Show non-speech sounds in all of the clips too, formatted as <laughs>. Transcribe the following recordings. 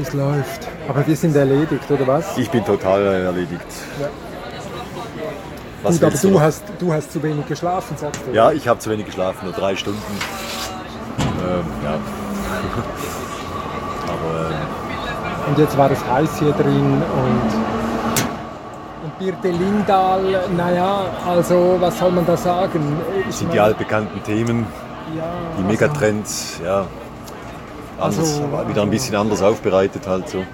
Es läuft. Aber wir sind erledigt, oder was? Ich bin total erledigt. Ja. Was Gut, aber du noch? hast, du hast zu wenig geschlafen, sagst du. Ja, ich habe zu wenig geschlafen, nur drei Stunden. Ähm, ja. <laughs> Aber ähm, Und jetzt war es heiß hier drin und, und Birte Lindahl, naja, also was soll man da sagen? Ich sind meine, die altbekannten Themen, ja, die Megatrends, ja. Anders, Also- wieder ein bisschen anders aufbereitet halt so.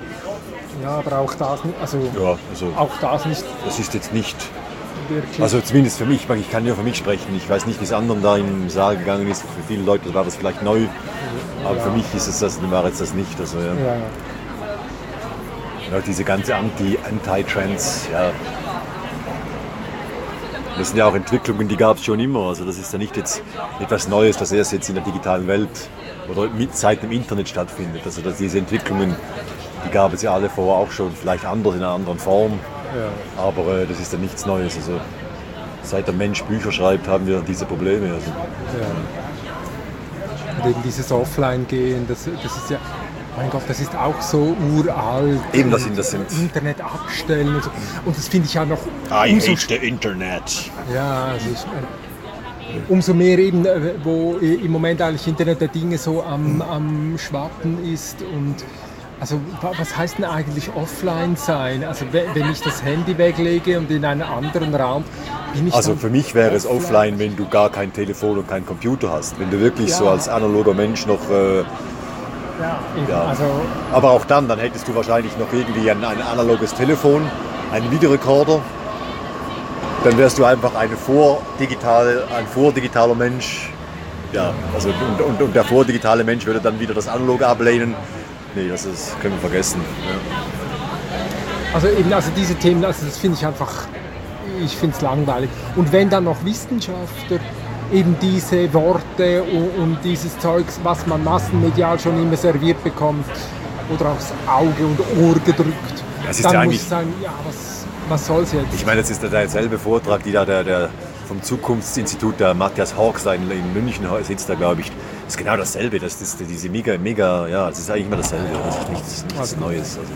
Ja, aber auch das, nicht- also Ja, also auch das nicht das ist jetzt nicht, wirklich. also zumindest für mich, ich kann nur für mich sprechen. Ich weiß nicht, wie es anderen da im Saal gegangen ist. Für viele Leute war das vielleicht neu, aber für mich ist es das, war jetzt das nicht. Also, ja. ja, auch diese ganze Anti- Anti-Trends, ja. Das sind ja auch Entwicklungen, die gab es schon immer. Also das ist ja nicht jetzt etwas Neues, das erst jetzt in der digitalen Welt oder mit, seit dem Internet stattfindet. Also dass diese Entwicklungen, die gab es ja alle vorher auch schon, vielleicht anders in einer anderen Form. ja. Aber äh, das ist ja nichts Neues. Also seit der Mensch Bücher schreibt, haben wir diese Probleme. Also, Ja. Und eben dieses Offline-Gehen, das, das ist ja, mein Gott, das ist auch so uralt. Eben, das sind- das sind- Internet abstellen und so. Und das finde ich ja noch I umso, hate the Internet. ja, also ich, umso mehr eben, äh, wo äh, im Moment eigentlich Internet der Dinge so am, am Schwappen ist und also wa- was heißt denn eigentlich offline sein? Also we- wenn ich das Handy weglege und in einen anderen Raum, bin ich Also für mich wäre es offline, wenn du gar kein Telefon und keinen Computer hast. Wenn du wirklich so Ja. als analoger Mensch noch äh, Ja, Ja. also Aber auch dann, dann hättest du wahrscheinlich noch irgendwie ein, ein analoges Telefon, einen Videorekorder. Dann wärst du einfach eine vordigital, ein vordigitaler Mensch. Ja, also und, und, und der vordigitale Mensch würde dann wieder das Analoge ablehnen. Nee, das ist, können wir vergessen. Ja. Also eben, also diese Themen, also das finde ich einfach, ich finde es langweilig. Und wenn dann noch Wissenschaftler eben diese Worte und, und dieses Zeugs, was man massenmedial schon immer serviert bekommt oder aufs Auge und Ohr gedrückt, Das ist dann ja muss sagen, ja, was, was soll's jetzt? Ich meine, das ist derselbe Vortrag, die da der, der vom Zukunftsinstitut, der Matthias Horks da in, München sitzt da, glaube ich. Das ist genau dasselbe. Das ist diese mega, mega, ja, das ist eigentlich immer dasselbe. Das ist nichts, nichts Also- Neues. Also.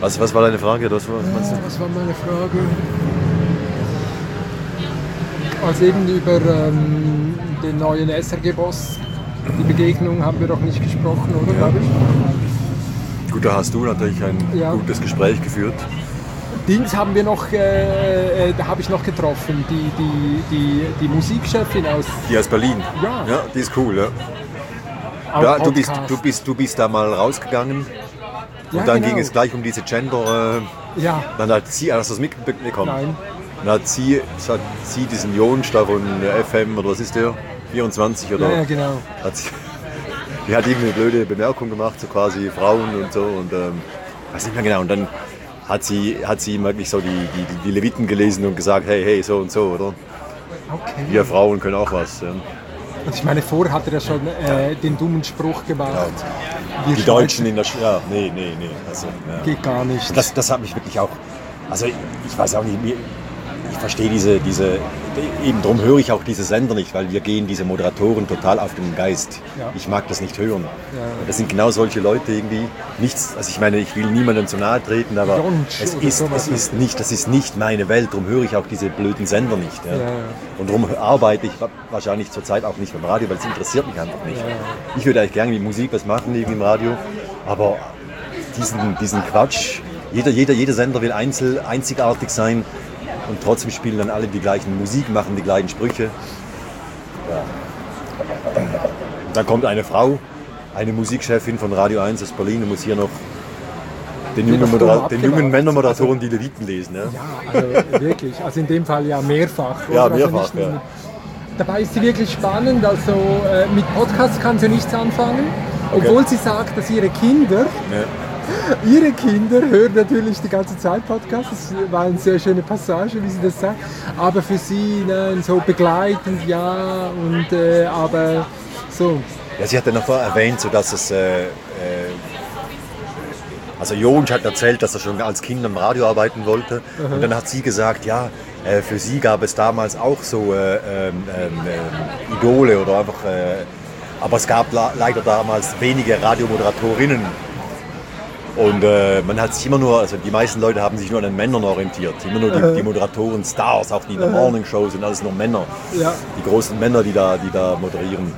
Was, was war deine Frage? Was, was meinst du? was war meine Frage? Also eben über ähm, den neuen SRG-Boss, die Begegnung haben wir doch nicht gesprochen, oder? glaube ich? Gut, da hast du natürlich ein Ja. gutes Gespräch geführt. Dings haben wir noch, äh, äh, da habe ich noch getroffen, die, die, die, die Musikchefin aus Die aus Berlin. Ja. Ja, die ist cool, ja. auch ja du, bist, du, bist, du bist da mal rausgegangen Ja, und dann genau. ging es gleich um diese Gender. Äh, Ja, dann hat sie, hast du das mitbekommen? nein. Dann hat sie, hat sie diesen Jonsch da von FM oder was ist der? 24 oder? Ja, ja, genau. Hat sie, die hat irgendwie eine blöde Bemerkung gemacht, so quasi Frauen und so und ähm, weiß nicht mehr genau. Und dann hat sie, hat sie ihm wirklich so die, die, die Leviten gelesen und gesagt, hey, hey, so und so, oder? Okay. Wir Frauen können auch was. Ja. Und ich meine, vorher hat er ja schon äh, den dummen Spruch gemacht. Wir Die Deutschen in der Sch ja, nee, nee, nee. Also, ja. geht gar nicht. Das, das hat mich wirklich auch. Also ich, ich weiß auch nicht, ich verstehe diese, diese, eben darum höre ich auch diese Sender nicht, weil wir gehen diese Moderatoren total auf den Geist. Ja. Ich mag das nicht hören. Ja. Das sind genau solche Leute irgendwie. Nichts, also ich meine, ich will niemandem zu nahe treten, aber Jonsch es ist, es ist nicht, das ist nicht meine Welt. Darum höre ich auch diese blöden Sender nicht. Ja. Und darum arbeite ich wa- wahrscheinlich zurzeit auch nicht beim Radio, weil es interessiert mich einfach nicht. Ich würde eigentlich gerne mit Musik was machen irgendwie im Radio, aber diesen, diesen Quatsch, jeder, jeder, jeder Sender will einzel, einzigartig sein und trotzdem spielen dann alle die gleichen Musik, machen die gleichen Sprüche. Ja. Dann kommt eine Frau, eine Musikchefin von Radio 1 aus Berlin und muss hier noch den jungen, Modera den jungen. Männermoderatoren die Leviten lesen. Ja? Ja, also wirklich. Also in dem Fall ja mehrfach. Ja, oder? Also mehrfach, nur ja. Dabei ist sie wirklich spannend. Also äh, mit Podcasts kann sie nichts anfangen. Obwohl sie sagt, dass ihre Kinder, Ja. <laughs> ihre Kinder hören natürlich die ganze Zeit Podcasts. Das war eine sehr schöne Passage, wie sie das sagt. Aber für sie nein, so begleitend, ja. Und äh, aber so. Ja, sie hat dann noch vorher erwähnt, so dass es. Äh, äh, also Jonsch hat erzählt, dass er schon als Kind am Radio arbeiten wollte. Und dann hat sie gesagt, ja, äh, für sie gab es damals auch so äh, ähm, ähm, Idole oder einfach. Aber es gab leider damals wenige Radiomoderatorinnen. Und äh, man hat sich immer nur, also die meisten Leute haben sich nur an den Männern orientiert. Immer nur die, die Moderatoren, Stars, auch die in der Morning Show sind alles nur Männer. Ja. Die großen Männer, die da, die da moderieren.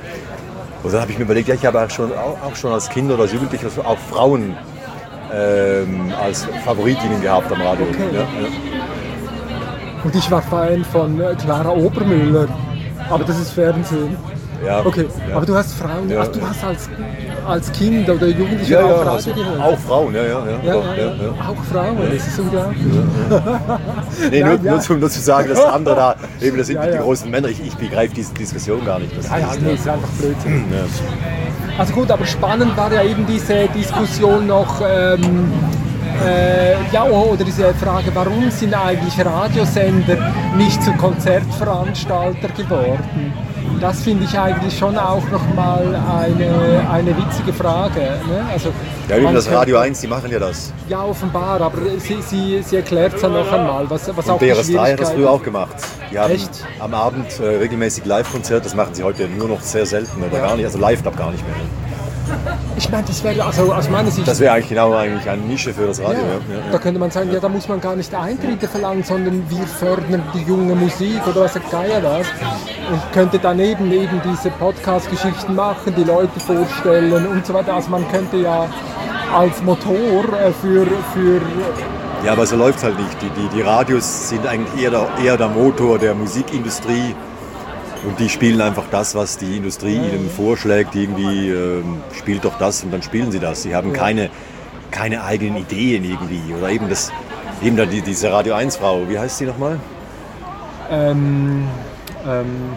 Und dann habe ich mir überlegt, ja, ich habe auch schon, auch, auch schon als Kind oder als Jugendlicher auch Frauen ähm, als Favoritinnen gehabt am Radio. Okay. Ja, ja. Und ich war Fan von äh, Clara Obermüller. Aber das ist Fernsehen. Ja, Okay, ja. aber du hast Frauen, Ja. ach, du hast als, als Kind oder Jugendlicher Ja, ja, auch also, Radio gehört? auch Frauen, ja, ja, ja. Ja, ja, ja. Auch Frauen, das ist unglaublich. Nee, Ja, nur, ja. Nur, zu, nur zu sagen, dass andere da, <laughs> eben das sind Ja, die, ja. großen Männer. Ich, ich begreife diese Diskussion gar nicht. Das Ja, ja, ist, nee, ist einfach Blödsinn. <clears throat> ja. Also gut, aber spannend war ja eben diese Diskussion noch, ähm, äh, ja, oder diese Frage, warum sind eigentlich Radiosender nicht zu Konzertveranstalter geworden? Das finde ich eigentlich schon auch nochmal eine, eine witzige Frage. Ne? Also, Ja, man das Radio 1, die machen ja das. Ja, offenbar, aber sie, sie, sie erklärt es dann noch einmal, was, was auch Und die BRS3 hat das früher auch gemacht. Die haben Echt? am Abend äh, regelmäßig Live-Konzert, das machen sie heute nur noch sehr selten oder Ja. gar nicht, also live glaube gar nicht mehr. Ich meine, das wäre also aus meiner Sicht Das wäre eigentlich genau eigentlich eine Nische für das Radio. Ja, Ja. Ja, da könnte man sagen, ja, da muss man gar nicht Eintritte verlangen, sondern wir fördern die junge Musik oder was der Geier was. Und könnte daneben eben diese Podcast-Geschichten machen, die Leute vorstellen und so weiter. Also man könnte ja als Motor äh, für, für ja, aber so läuft es halt nicht. Die, die, die Radios sind eigentlich eher der, eher der Motor der Musikindustrie. Und die spielen einfach das, was die Industrie ihnen vorschlägt. Irgendwie ähm, spielt doch das und dann spielen sie das. Sie haben keine, keine eigenen Ideen irgendwie. Oder eben das, eben da die, diese Radio 1 Frau, wie heißt sie nochmal? ähm, ähm,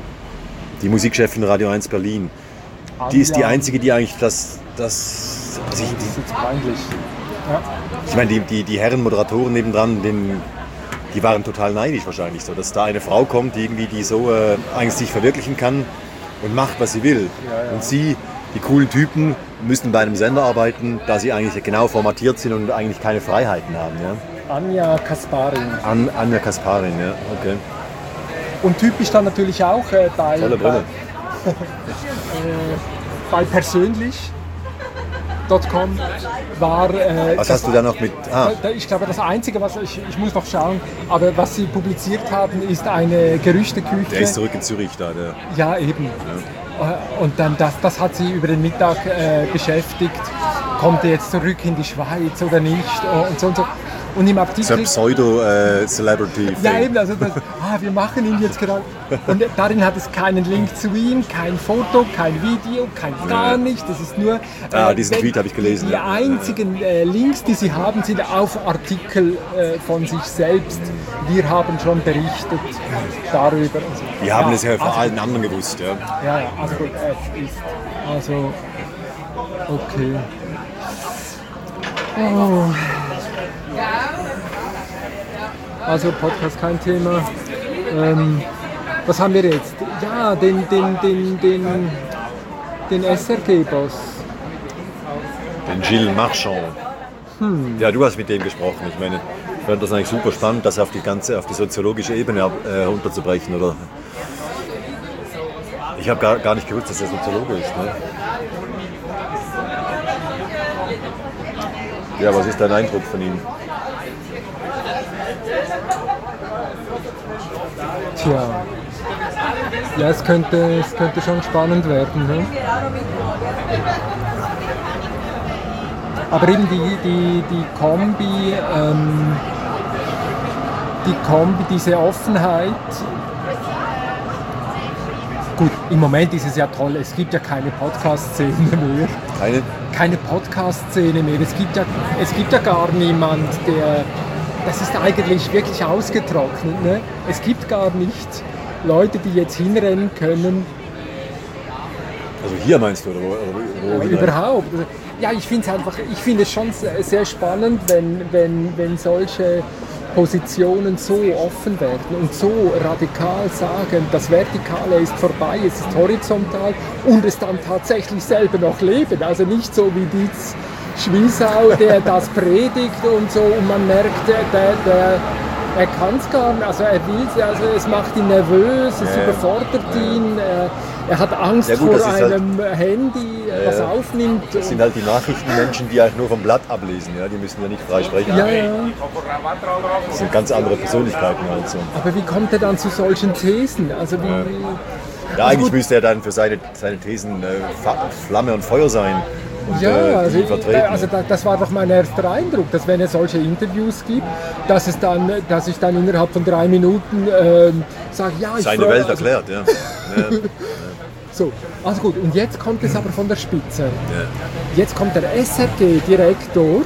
Die Musikchefin Radio 1 Berlin. Die ist die einzige, die eigentlich das, das also ich, die, peinlich. Ja. ich meine, die, die, die Herren Moderatoren nebendran, den, die waren total neidisch wahrscheinlich so, dass da eine Frau kommt, die irgendwie die so äh, eigentlich sich verwirklichen kann und macht, was sie will. Ja, ja. Und sie, die coolen Typen, müssen bei einem Sender arbeiten, da sie eigentlich genau formatiert sind und eigentlich keine Freiheiten haben. Ja? Anja Kasparin. An, Anja Kasparin, ja, okay. Und typisch dann natürlich auch äh, bei, Tolle bei, Brille. bei <laughs> persönlich.com war. Äh, Was hast du da noch mit... Ah, Ich glaube, das Einzige, was ich, ich muss noch schauen, aber was sie publiziert haben, ist eine Gerüchteküche. der ist zurück in Zürich da. Der, Ja, eben. Äh, Und dann das, das hat sie über den Mittag äh, beschäftigt. Kommt er jetzt zurück in die Schweiz oder nicht? Und so und so. Und im so Artikel. ein Pseudo-Celebrity. Ja, eben, also das, ah, wir machen ihn jetzt gerade. Und darin hat es keinen Link zu ihm, kein Foto, kein Video, kein gar nichts. Das ist nur. Ah, äh, diesen wenn- Tweet habe ich gelesen, Die ja. einzigen äh, Links, die sie haben, sind auf Artikel äh, von sich selbst. Wir haben schon berichtet darüber. Und so. Die haben es ja vor also, allen anderen gewusst. Ja. Ja, ja, also gut, es ist. Also. Okay. Oh. Also Podcast kein Thema. Ähm, was haben wir jetzt? Ja, den, den, den, den, den SRG-Boss. Den Gilles Marchand. Hm. Ja, du hast mit dem gesprochen. Ich meine, ich fand das eigentlich super spannend, das auf die ganze, auf die soziologische Ebene äh, runterzubrechen, oder? Ich habe gar, gar nicht gewusst, dass er Soziologe ist. Ne? Ja, was ist dein Eindruck von ihm? Tja. Ja, es könnte, es könnte schon spannend werden. Ne? Aber eben die, die, die Kombi, ähm, die Kombi, diese Offenheit. Gut, im Moment ist es ja toll, es gibt ja keine Podcast-Szene mehr Keine? keine Podcast-Szene mehr. Es gibt, ja, es gibt ja gar niemand, der. Das ist eigentlich wirklich ausgetrocknet. Ne? Es gibt gar nicht Leute, die jetzt hinrennen können. Also hier meinst du, oder? Oder wo hinein? Überhaupt. Ja, ich finde es einfach, ich finde es schon sehr spannend, wenn, wenn, wenn solche Positionen so offen werden und so radikal sagen, das Vertikale ist vorbei, es ist horizontal und es dann tatsächlich selber noch leben. Also nicht so wie Dietz Schwiesau, der das predigt und so und man merkt, der, der, er kann es gar nicht, also er will es, also es macht ihn nervös, es Ja. überfordert ihn, er, er hat Angst Ja, gut, vor halt- einem Handy. was aufnimmt. Das sind halt die Nachrichtenmenschen, die halt nur vom Blatt ablesen. Ja? Die müssen ja nicht frei sprechen. Ja, ja. Das sind ganz andere Persönlichkeiten halt so. Aber wie kommt er dann zu solchen Thesen? Also wie, Ja, eigentlich müsste er dann für seine, seine Thesen äh, Flamme und Feuer sein. Ja, äh, also, also da, das war doch mein erster Eindruck, dass wenn es solche Interviews gibt, dass, es dann, dass ich dann innerhalb von drei Minuten ähm, sage, ja, ich seine freu- Welt also, erklärt, <laughs> ja. ja. So, also gut, und jetzt kommt es aber von der Spitze. ja. Jetzt kommt der SRG-Direktor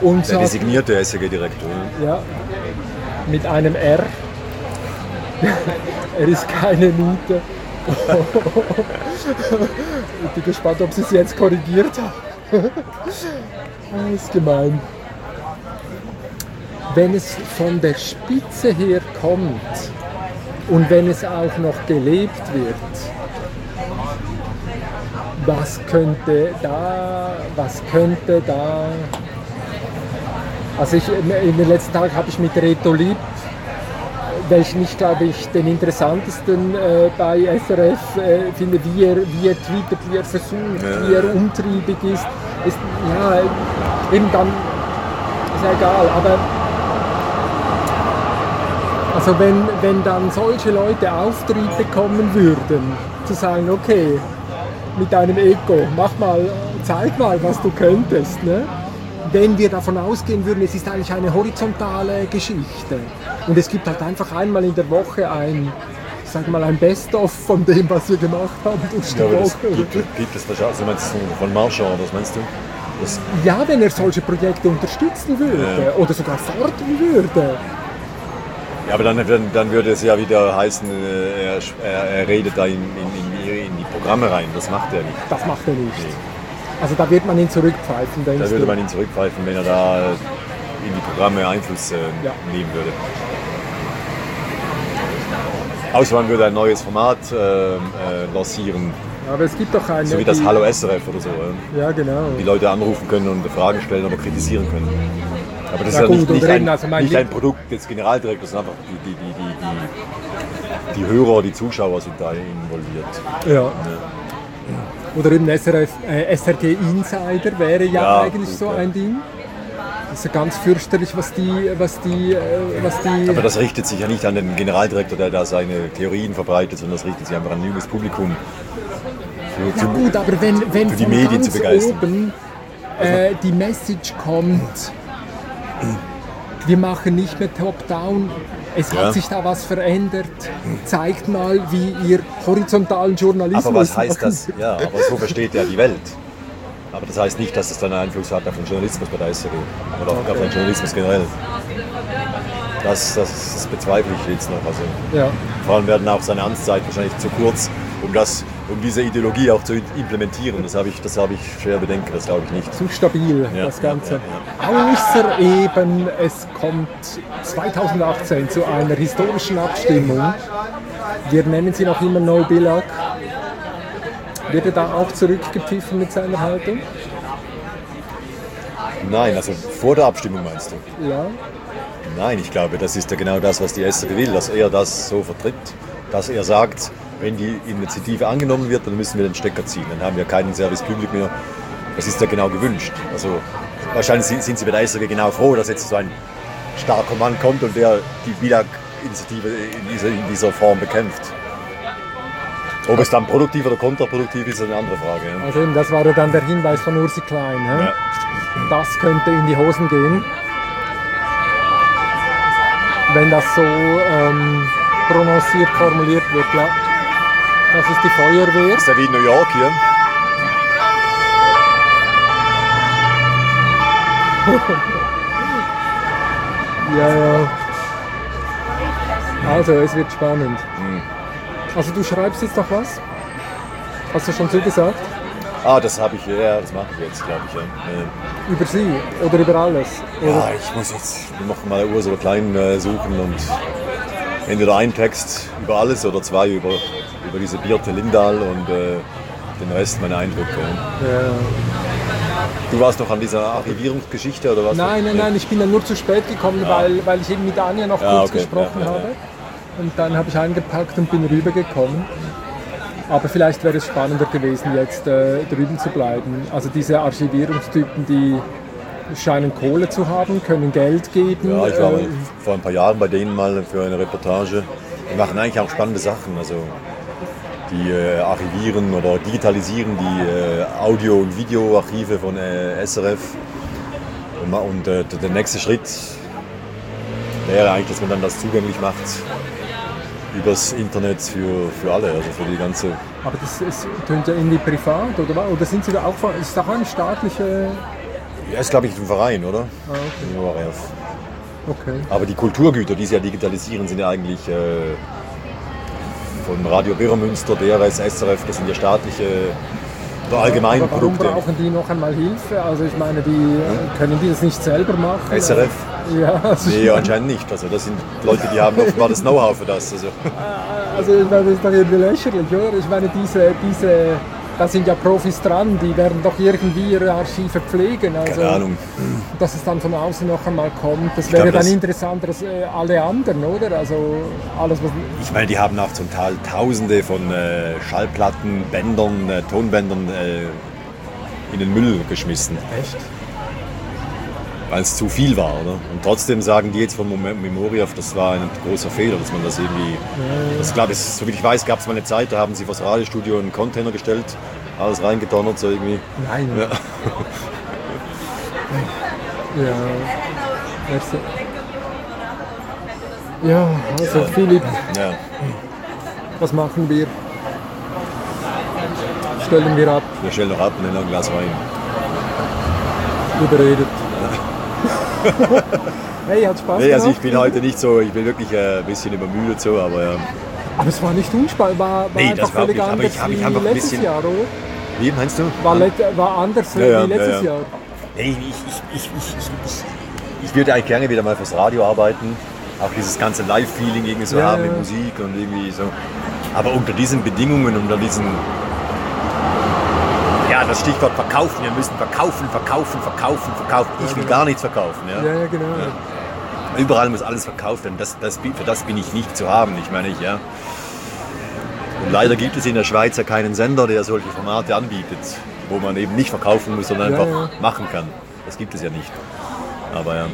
und Der sagt, designierte SEG-Direktor. ja, mit einem R. <laughs> er ist keine Miete. <laughs> ich bin gespannt, ob sie es jetzt korrigiert haben. das <laughs> ist gemein. Wenn es von der Spitze her kommt und wenn es auch noch gelebt wird, was könnte da, was könnte da also ich, in den letzten Tagen habe ich mit Reto Lieb, welchen ich glaube ich den interessantesten äh, bei SRF äh, finde, wie er, wie er tweetet, wie er versucht, Ja. wie er umtriebig ist. ist ja, eben dann ist ja egal, aber also wenn, wenn dann solche Leute Auftrieb bekommen würden, zu sagen, okay, mit deinem Ego, mach mal, zeig mal, was du könntest. Ne? Wenn wir davon ausgehen würden, es ist eigentlich eine horizontale Geschichte und es gibt halt einfach einmal in der Woche ein, ich sag mal, ein Best-of von dem, was wir gemacht haben durch die Ja, aber das Woche. gibt, gibt es wahrscheinlich. Also meinst du von Marshall, oder was meinst du? Das, Ja, wenn er solche Projekte unterstützen würde oder sogar fordern würde. ja, aber dann, dann, dann würde es ja wieder heißen, äh, er, er, er redet da in, in, in, in die Programme rein. Das macht er nicht. Das macht er nicht. Also da wird man ihn zurückpfeifen, denkst Da würde man ihn zurückpfeifen, wenn er da äh, in die Programme Einfluss äh, Ja. nehmen würde. Außer man würde ein neues Format äh, äh, lancieren, Aber es gibt doch eine. so wie das Hallo SRF oder so. Ja? Ja, genau. Die Leute anrufen können und Fragen stellen oder kritisieren können. Aber das Ja, ist ja gut, nicht, nicht, reden, ein, also nicht ein Produkt des Generaldirektors, sondern einfach die, die, die, die, die, die Hörer, die Zuschauer sind da involviert. Ja. Oder eben SRF, äh, SRG Insider wäre ja, Ja, eigentlich gut, so ein Ding. Das ist ja ganz fürchterlich, was die, was die, äh, was die. Aber das richtet sich ja nicht an den Generaldirektor, der da seine Theorien verbreitet, sondern das richtet sich einfach an ein junges Publikum. Für, ja für, gut, aber wenn, wenn für die Medien zu begeistern. oben äh, die Message kommt, wir machen nicht mehr Top-Down, es Ja. hat sich da was verändert, zeigt mal, wie ihr horizontalen Journalismus aber was heißt das? Ja, aber so versteht er die Welt. Aber das heißt nicht, dass es dann einen Einfluss hat auf den Journalismus bei der SRG oder auf, auf den Journalismus generell. Das, das, das bezweifle ich jetzt noch. Also, Ja. vor allem werden auch seine Amtszeit wahrscheinlich zu kurz, um, das, um diese Ideologie auch zu implementieren. Das habe ich, das habe ich schwer bedenken, das glaube ich nicht. zu stabil, Ja, das Ganze. ja, Außer eben, es kommt 2018 zu einer historischen Abstimmung. Wir nennen sie noch immer No Billag. Wird er da auch zurückgepfiffen mit seiner Haltung? Nein, also vor der Abstimmung meinst du? Ja. Nein, ich glaube, das ist ja genau das, was die SRG will, dass er das so vertritt, dass er sagt, wenn die Initiative angenommen wird, dann müssen wir den Stecker ziehen, dann haben wir keinen Service Public mehr. Das ist ja genau gewünscht. Also wahrscheinlich sind, sind sie bei der SRG genau froh, dass jetzt so ein starker Mann kommt und der die Bilag-Initiative in dieser, in dieser Form bekämpft. Ob es dann produktiv oder kontraproduktiv ist, ist eine andere Frage. Ja. Also eben, das war ja dann der Hinweis von Ursi Klein. Ja. Das könnte in die Hosen gehen. Wenn das so ähm, prononciert formuliert wird, ja. Das ist die Feuerwehr. ist ja wie in New York hier. <laughs> Ja, ja. Also, es wird spannend. Also, du schreibst jetzt noch was? Hast du schon zugesagt? Ah, das habe ich, ja, das mache ich jetzt, glaube ich. Ja. Ja. Über sie oder über alles? Oder? Ja, ich muss jetzt noch mal Ursula Klein äh, suchen und entweder einen Text über alles oder zwei über, über diese Birte Lindahl und äh, den Rest meine Eindrücke. Ja. Du warst noch an dieser Archivierungsgeschichte oder was? Nein, nein, nein, ich bin dann nur zu spät gekommen, weil, weil ich eben mit Anja noch Ja, kurz okay. gesprochen Ja, ja, habe. Und dann habe ich eingepackt und bin rübergekommen. Aber vielleicht wäre es spannender gewesen, jetzt äh, drüben zu bleiben. Also diese Archivierungstypen, die scheinen Kohle zu haben, können Geld geben. Ja, ich war äh, vor ein paar Jahren bei denen mal für eine Reportage. Die machen eigentlich auch spannende Sachen. Also die äh, archivieren oder digitalisieren die äh, Audio- und Videoarchive von äh, SRF. Und, und äh, der nächste Schritt wäre eigentlich, dass man dann das zugänglich macht übers Internet für, für alle, also für die ganze. aber das ist, tönt ja irgendwie privat, oder was? Oder sind Sie da auch von, ist das auch eine staatliche... Ja, ist glaube ich ein Verein, oder? Ah, okay. Okay. Aber die Kulturgüter, die sie ja digitalisieren, sind ja eigentlich äh, von Radio Birremünster, DRS, SRF, das sind ja staatliche oder allgemeine Aber warum Produkte. brauchen die noch einmal Hilfe? Also ich meine, die können die das nicht selber machen? SRF? Ja, also, Nee, anscheinend nicht. Also das sind Leute, die haben offenbar das Know-how für das. Also, <laughs> also ich meine, das ist doch irgendwie lächerlich, oder? Ich meine, diese, diese, da sind ja Profis dran, die werden doch irgendwie ihre Archive pflegen. Also, keine Ahnung. Dass es dann von außen noch einmal kommt, das wäre glaub, dann interessanter als äh, alle anderen, oder? Also alles, was... Ich meine, die haben auch zum Teil Tausende von äh, Schallplatten, Bändern, äh, Tonbändern äh, in den Müll geschmissen, Echt? Weil es zu viel war. Oder? Und trotzdem sagen die jetzt von Mem- Memoriaf, das war ein großer Fehler, dass man das irgendwie. Das glaube ich, so wie ich weiß, gab es mal eine Zeit, da haben sie vor das Radiostudio einen Container gestellt, alles reingedonnert, so irgendwie. Nein. Ja. <laughs> Ja. Also, ja, also Philipp, Ja. was machen wir? Stellen wir ab, Wir stellen noch ab und nehmen ein Glas Wein. überredet. <laughs> hey, hat Spaß Nee, also ich bin heute nicht so, ich bin wirklich äh, ein bisschen übermüdet so, aber ja. Aber es war nicht unspannend, war, war Nee, einfach das war völlig nicht, aber anders ich hab letztes bisschen- Jahr, oder? Wie meinst du? War, let, war anders Ja, ja, wie letztes ja, ja. Jahr. Nee, ich, ich, ich, ich, ich, ich, ich würde eigentlich gerne wieder mal fürs Radio arbeiten. Auch dieses ganze Live-Feeling irgendwie so haben mit Musik und irgendwie so. Aber unter diesen Bedingungen, unter diesen. Ja, das Stichwort verkaufen. Wir müssen verkaufen, verkaufen, verkaufen, verkaufen. Ich will gar nichts verkaufen. Ja? Ja, ja, genau. Überall muss alles verkauft werden. Das, das, für das bin ich nicht zu haben. Ich meine, ich, ja. Und leider gibt es in der Schweiz ja keinen Sender, der solche Formate anbietet, wo man eben nicht verkaufen muss, sondern Ja, einfach ja. machen kann. Das gibt es ja nicht. Aber ja,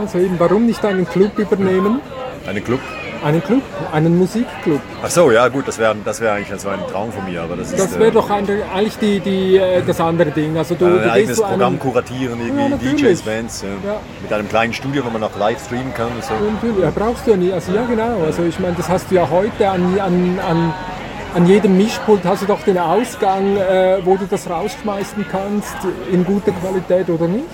Also eben, warum nicht einen Club übernehmen? einen Club. Einen Club, einen Musikclub. Ach so, ja gut, das wäre das wär eigentlich so ein Traum von mir, aber das ist Das äh, wäre doch ein, eigentlich die, die, äh, das andere Ding. Also du, ein du eigenes zu einem, Programm kuratieren, Ja, irgendwie natürlich. DJs, Bands, ja. Ja. mit einem kleinen Studio, wo man auch live streamen kann und so. Natürlich, ja, brauchst du ja nie. Also ja genau. Also ich meine, das hast du ja heute an, an, an, an jedem Mischpult hast du doch den Ausgang, äh, wo du das rausschmeißen kannst, in guter Qualität oder nicht.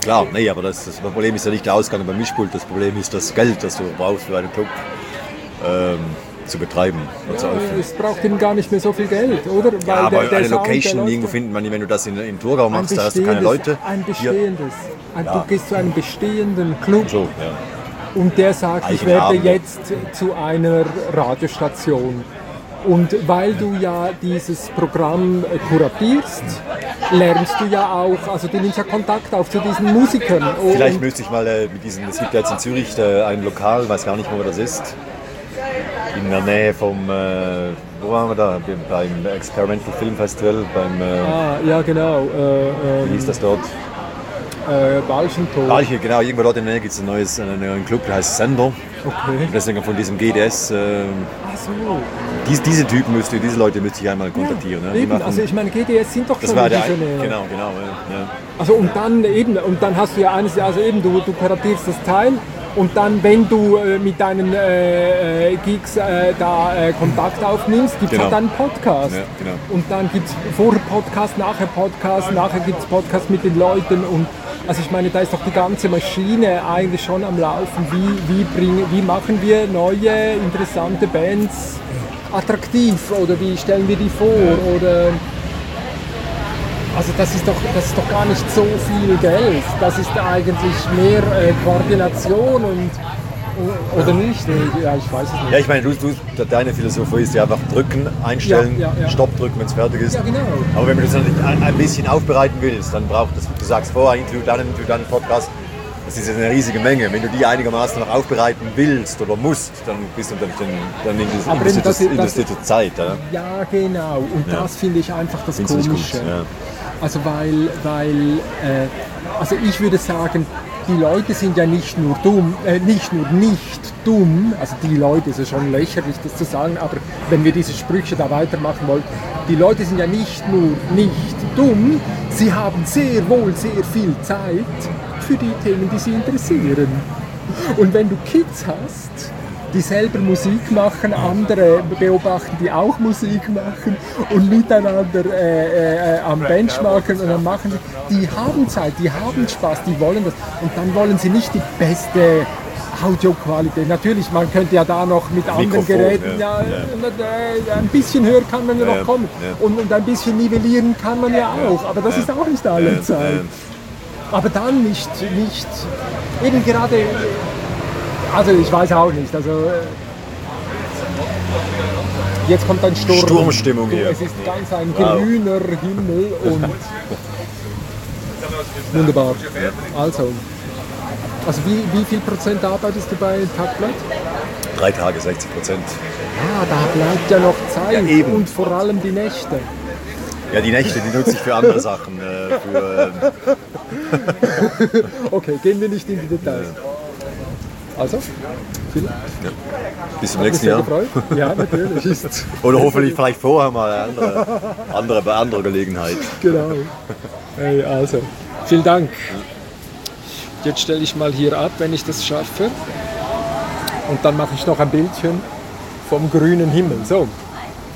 Klar, nee, aber das, das Problem ist ja nicht der Ausgang beim Mischpult, das Problem ist das Geld, das du brauchst für einen Club ähm, zu betreiben. Ja, es braucht eben gar nicht mehr so viel Geld, oder? Weil Ja, aber eine Sound, der Location irgendwo doch. finden man, wenn du das in, in Thurgau machst, da hast du keine Leute. Ein bestehendes. Ein, Ja. Du gehst zu einem bestehenden Club so, ja. und der sagt, ich werde jetzt zu einer Radiostation. Und weil du ja dieses Programm kuratierst, lernst du ja auch, also du nimmst ja Kontakt auf zu diesen Musikern. Vielleicht müsste ich mal äh, mit diesen, es gibt ja jetzt in Zürich äh, ein Lokal, weiß gar nicht, wo das ist. In der Nähe vom, äh, wo waren wir da? Beim Experimental Film Festival, beim, äh, Ah, ja genau, äh, wie hieß das dort? äh, Balchentor. Balche, genau, irgendwo dort in der Nähe gibt es ein neues, einen neuen Club, der heißt Sender. Okay. Und deswegen von diesem GDS, äh, Ach so. dies, diese Typen müsste, diese Leute müsste ich einmal kontaktieren. ne? Die Eben, machen- also ich meine, GDS sind doch schon war der, Nähe. genau, genau, ja, ja. Also und dann eben, und dann hast du ja eines, also eben, du, du kuratierst das Teil und dann, wenn du äh, mit deinen äh, äh, Gigs äh, da äh, Kontakt aufnimmst, gibt es Genau. halt einen Podcast. Ja, genau. Und dann gibt es vorher Podcast, nachher Podcast, nachher gibt es Podcast mit den Leuten und also ich meine, da ist doch die ganze Maschine eigentlich schon am Laufen. Wie, wie, bringen, wie machen wir neue, interessante Bands attraktiv oder wie stellen wir die vor? Oder also das ist, doch, das ist doch gar nicht so viel Geld. Das ist eigentlich mehr äh, Koordination und oder nicht? Ja, ich weiß es nicht. Ja, ich meine, du, du, deine Philosophie ist ja einfach drücken, einstellen, Ja, ja, ja. Stopp drücken, wenn es fertig ist. Ja, genau. Aber wenn du das natürlich ein, ein bisschen aufbereiten willst, dann braucht es, du sagst vorher Interview, dann ein Interview, dann ein Podcast, Das ist eine riesige Menge. Wenn du die einigermaßen noch aufbereiten willst oder musst, dann bist du dann, dann investiert du Zeit. Ja, ja genau. Und das finde ich einfach das Find's Komische. Gut. Also weil, weil äh, also ich würde sagen, die Leute sind ja nicht nur dumm, äh, nicht nur nicht dumm, also die Leute, ist ja schon lächerlich das zu sagen, aber wenn wir diese Sprüche da weitermachen wollen, die Leute sind ja nicht nur nicht dumm, sie haben sehr wohl sehr viel Zeit für die Themen, die sie interessieren. Und wenn du Kids hast, die selber Musik machen, andere beobachten, die auch Musik machen und miteinander äh, äh, am Benchmarken und dann machen. Sie, die haben Zeit, die haben Spaß, die wollen das. Und dann wollen sie nicht die beste Audioqualität. Natürlich, man könnte ja da noch mit anderen Mikrofon, Geräten, ja, ja. ein bisschen höher kann man ja noch kommen. und, und, ein bisschen nivellieren kann man ja auch, aber das ist auch nicht alle Zeit. Aber dann nicht, nicht eben gerade also ich weiß auch nicht. Also äh, jetzt kommt ein Sturm. Sturmstimmung hier. Es ist ganz ein grüner Himmel und wunderbar. Also, also wie, wie viel Prozent arbeitest du bei Tagblatt? Drei Tage, 60 Prozent. Ja, da bleibt ja noch Zeit ja, und vor allem die Nächte. Ja, die Nächte, die nutze ich für andere Sachen. Äh, für, ähm <laughs> okay, gehen wir nicht in die Details. Also, vielen Dank. Ja. Bis zum nächsten Jahr. Gefreut. Ja, natürlich. Ist <laughs> Oder hoffentlich vielleicht vorher mal eine andere, andere, bei anderer Gelegenheit. Genau. Hey, also, vielen Dank. Jetzt stelle ich mal hier ab, wenn ich das schaffe. Und dann mache ich noch ein Bildchen vom grünen Himmel. So.